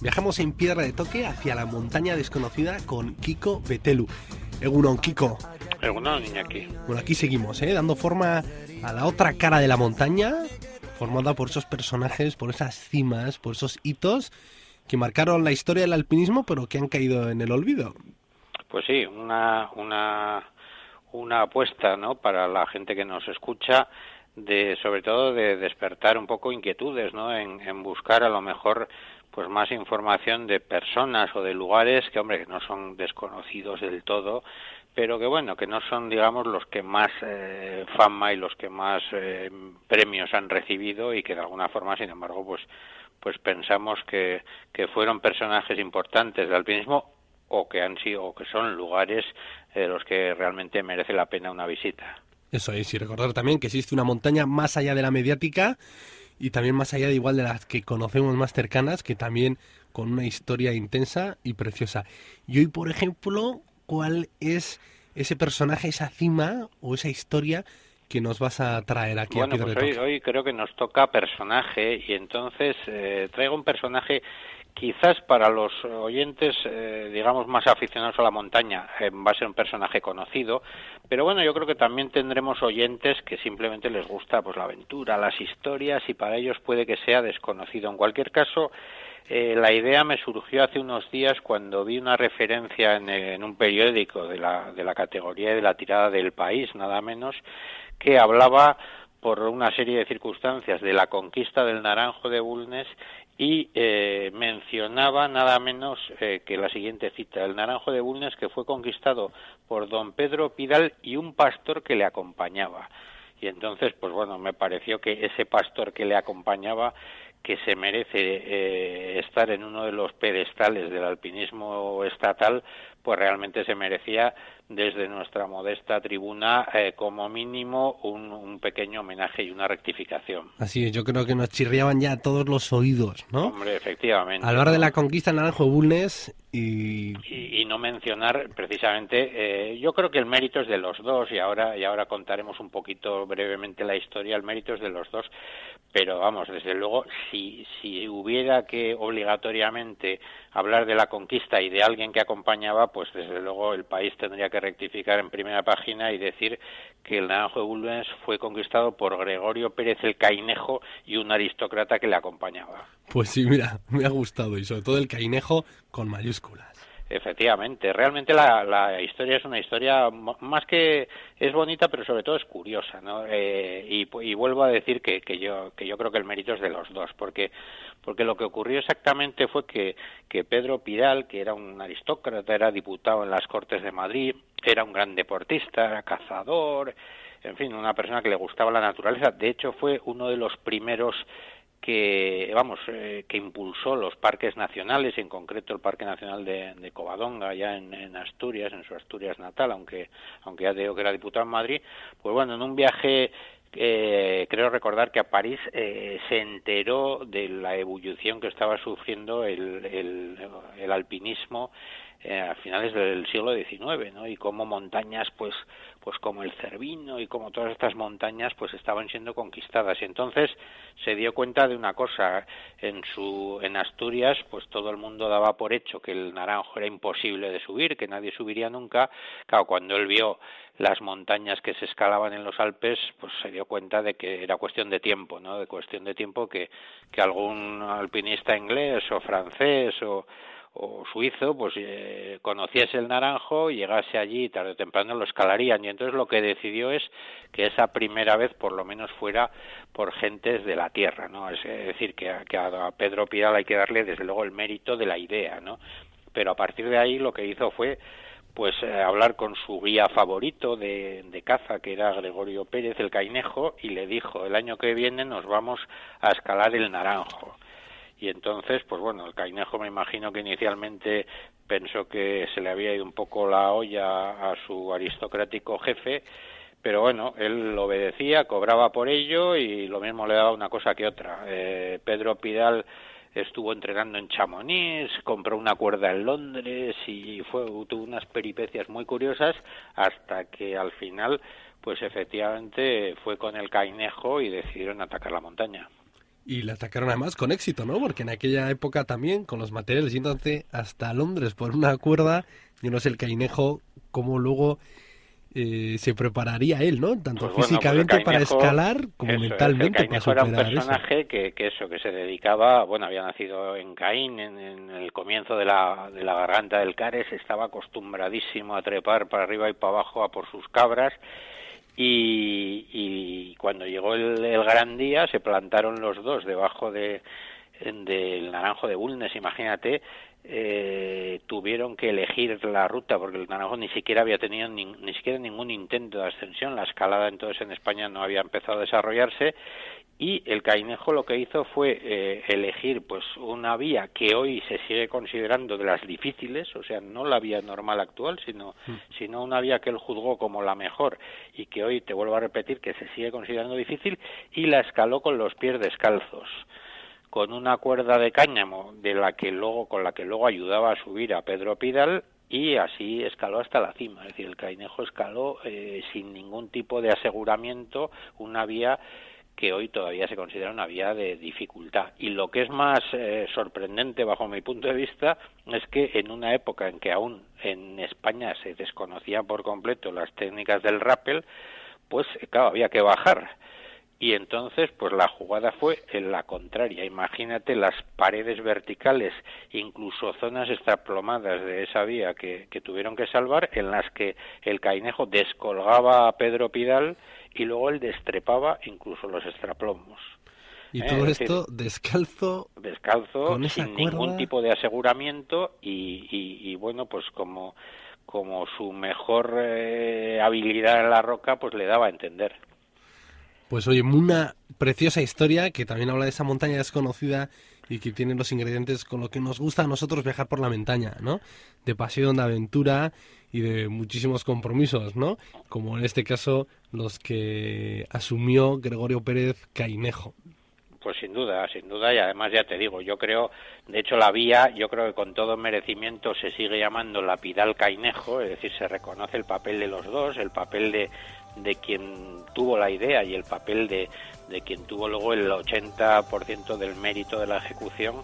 Viajamos en piedra de toque hacia la montaña desconocida con Kiko Betelu. Egunon, Kiko. Aquí. Bueno, aquí seguimos, ¿eh? dando forma a la otra cara de la montaña, formada por esos personajes, por esas cimas, por esos hitos que marcaron la historia del alpinismo, pero que han caído en el olvido. Pues sí, una, una, una apuesta ¿no? para la gente que nos escucha de sobre todo de despertar un poco inquietudes no en, en buscar a lo mejor pues más información de personas o de lugares que hombre que no son desconocidos del todo pero que bueno que no son digamos los que más eh, fama y los que más eh, premios han recibido y que de alguna forma sin embargo pues pues pensamos que, que fueron personajes importantes del alpinismo o que han sido o que son lugares de los que realmente merece la pena una visita eso es y recordar también que existe una montaña más allá de la mediática y también más allá de igual de las que conocemos más cercanas, que también con una historia intensa y preciosa. Y hoy, por ejemplo, ¿cuál es ese personaje, esa cima o esa historia que nos vas a traer aquí bueno, a pues hoy, hoy, creo que nos toca personaje y entonces eh, traigo un personaje quizás para los oyentes, eh, digamos, más aficionados a la montaña, eh, va a ser un personaje conocido, pero bueno, yo creo que también tendremos oyentes que simplemente les gusta pues la aventura, las historias y para ellos puede que sea desconocido. En cualquier caso, eh, la idea me surgió hace unos días cuando vi una referencia en, en un periódico de la, de la categoría de la tirada del país, nada menos, que hablaba por una serie de circunstancias de la conquista del Naranjo de Bulnes y eh, mencionaba nada menos eh, que la siguiente cita, el Naranjo de Bulnes que fue conquistado por don Pedro Pidal y un pastor que le acompañaba. Y entonces, pues bueno, me pareció que ese pastor que le acompañaba que se merece eh, estar en uno de los pedestales del alpinismo estatal, pues realmente se merecía desde nuestra modesta tribuna eh, como mínimo un, un, pequeño homenaje y una rectificación. Así es, yo creo que nos chirriaban ya todos los oídos, ¿no? Hombre, efectivamente. Hablar de la conquista Naranjo Bulnes y... y... y... no mencionar precisamente, eh, yo creo que el mérito es de los dos y ahora, y ahora contaremos un poquito brevemente la historia, el mérito es de los dos, pero vamos, desde luego, si, si hubiera que obligatoriamente hablar de la conquista y de alguien que acompañaba, pues desde luego el país tendría que rectificar en primera página y decir que el Naranjo de Bulnes fue conquistado por Gregorio Pérez el Cainejo y un aristócrata que le acompañaba. Pues sí, mira, me ha gustado y sobre todo el Cainejo con mayúsculas. Efectivamente, realmente la, la, historia es una historia más que es bonita, pero sobre todo es curiosa, ¿no? Eh, y, y, vuelvo a decir que, que, yo que yo creo que el mérito es de los dos, porque porque lo que ocurrió exactamente fue que que Pedro Pidal, que era un aristócrata, era diputado en las Cortes de Madrid, era un gran deportista, era cazador, en fin, una persona que le gustaba la naturaleza. De hecho, fue uno de los primeros que vamos eh, que impulsó los parques nacionales en concreto el parque nacional de, de Covadonga ya en, Asturias en su Asturias natal aunque aunque ya digo que era diputado en Madrid. Pues bueno en un viaje eh, creo recordar que a París eh, se enteró de la ebullición que estaba sufriendo el, el, el alpinismo eh, a finales del siglo XIX, ¿no? Y cómo montañas, pues, pues como el Cervino y como todas estas montañas, pues estaban siendo conquistadas. Y entonces se dio cuenta de una cosa, en su, en Asturias, pues todo el mundo daba por hecho que el Naranjo era imposible de subir, que nadie subiría nunca. Claro, cuando él vio las montañas que se escalaban en los Alpes, pues se dio cuenta de que era cuestión de tiempo, ¿no? De cuestión de tiempo que, que algún alpinista inglés o francés o o suizo, pues eh, conociese el naranjo, llegase allí y tarde o temprano lo escalarían. Y entonces lo que decidió es que esa primera vez por lo menos fuera por gentes de la tierra, ¿no? Es decir, que a, que a Pedro Pidal hay que darle desde luego el mérito de la idea, ¿no? Pero a partir de ahí lo que hizo fue pues eh, hablar con su guía favorito de, de, caza, que era Gregorio Pérez, el Cainejo, y le dijo, el año que viene nos vamos a escalar el Naranjo y entonces pues bueno el Cainejo me imagino que inicialmente pensó que se le había ido un poco la olla a su aristocrático jefe pero bueno, él obedecía, cobraba por ello y lo mismo le daba una cosa que otra. Eh, Pedro Pidal estuvo entrenando en Chamonix, compró una cuerda en Londres y fue tuvo unas peripecias muy curiosas hasta que al final pues efectivamente fue con el cainejo y decidieron atacar la montaña. Y la atacaron además con éxito, ¿no? Porque en aquella época también, con los materiales, yéndose hasta Londres por una cuerda, yo no sé el cainejo, cómo luego eh, se prepararía él, ¿no? Tanto Pues bueno, físicamente pues el para Cainejo- escalar como Eso es, mentalmente el para Cainejo era un superar eso. personaje que, que eso, que se dedicaba, bueno, había nacido en Caín, en, en el comienzo de la, de la garganta del Cares, estaba acostumbradísimo a trepar para arriba y para abajo a por sus cabras, y cuando llegó el, gran día se plantaron los dos debajo de del naranjo de Bulnes, imagínate, eh, tuvieron que elegir la ruta porque el naranjo ni siquiera había tenido ni, ni siquiera ningún intento de ascensión, la escalada entonces en España no había empezado a desarrollarse y el Cainejo lo que hizo fue eh, elegir pues una vía que hoy se sigue considerando de las difíciles, o sea, no la vía normal actual, sino, sino una vía que él juzgó como la mejor y que hoy, te vuelvo a repetir, que se sigue considerando difícil y la escaló con los pies descalzos con una cuerda de cáñamo de la que luego con la que luego ayudaba a subir a Pedro Pidal y así escaló hasta la cima, es decir, el Cainejo escaló eh, sin ningún tipo de aseguramiento una vía que hoy todavía se considera una vía de dificultad. Y lo que es más eh, sorprendente bajo mi punto de vista es que en una época en que aún en España se desconocían por completo las técnicas del rappel, pues claro, había que bajar y entonces pues la jugada fue en la contraria imagínate las paredes verticales incluso zonas extraplomadas de esa vía que, que tuvieron que salvar en las que el cainejo descolgaba a Pedro Pidal y luego él destrepaba incluso los extraplomos. Y Eh, todo es decir, esto descalzo descalzo Con esa sin cuerda. ningún tipo de aseguramiento y, y, y, bueno pues como como su mejor eh, habilidad en la roca pues le daba a entender. Pues oye, una preciosa historia que también habla de esa montaña desconocida y que tiene los ingredientes con lo que nos gusta a nosotros viajar por la montaña, ¿no? De pasión, de aventura y de muchísimos compromisos, ¿no? Como en este caso los que asumió Gregorio Pérez Cainejo. Pues sin duda, sin duda, y además ya te digo, yo creo, de hecho la vía, yo creo que con todo merecimiento se sigue llamando la Pidal Cainejo, es decir, se reconoce el papel de los dos, el papel de, de quien tuvo la idea y el papel de, de quien tuvo luego el 80% del mérito de la ejecución,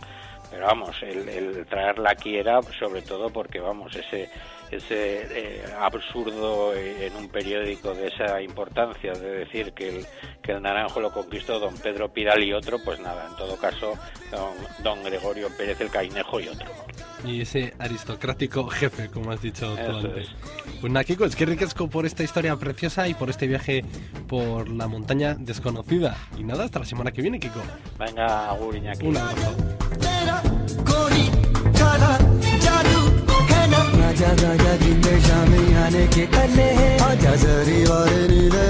pero vamos, el, el traerla aquí era sobre todo porque, vamos, ese ese eh, absurdo en un periódico de esa importancia de decir que el, que el naranjo lo conquistó don Pedro Pidal y otro, pues nada, en todo caso don, don Gregorio Pérez el Cainejo y otro. Y ese aristocrático jefe, como has dicho tú antes. Pues nada, Kiko, es que ricasco por esta historia preciosa y por este viaje por la montaña desconocida. Y nada, hasta la semana que viene, Kiko. Venga, Agur Iñaki. Un abrazo. कोनी ज़्यादा जादू है ना आजा आजा जिंदे शामी आने के तले आजा जरी और नीले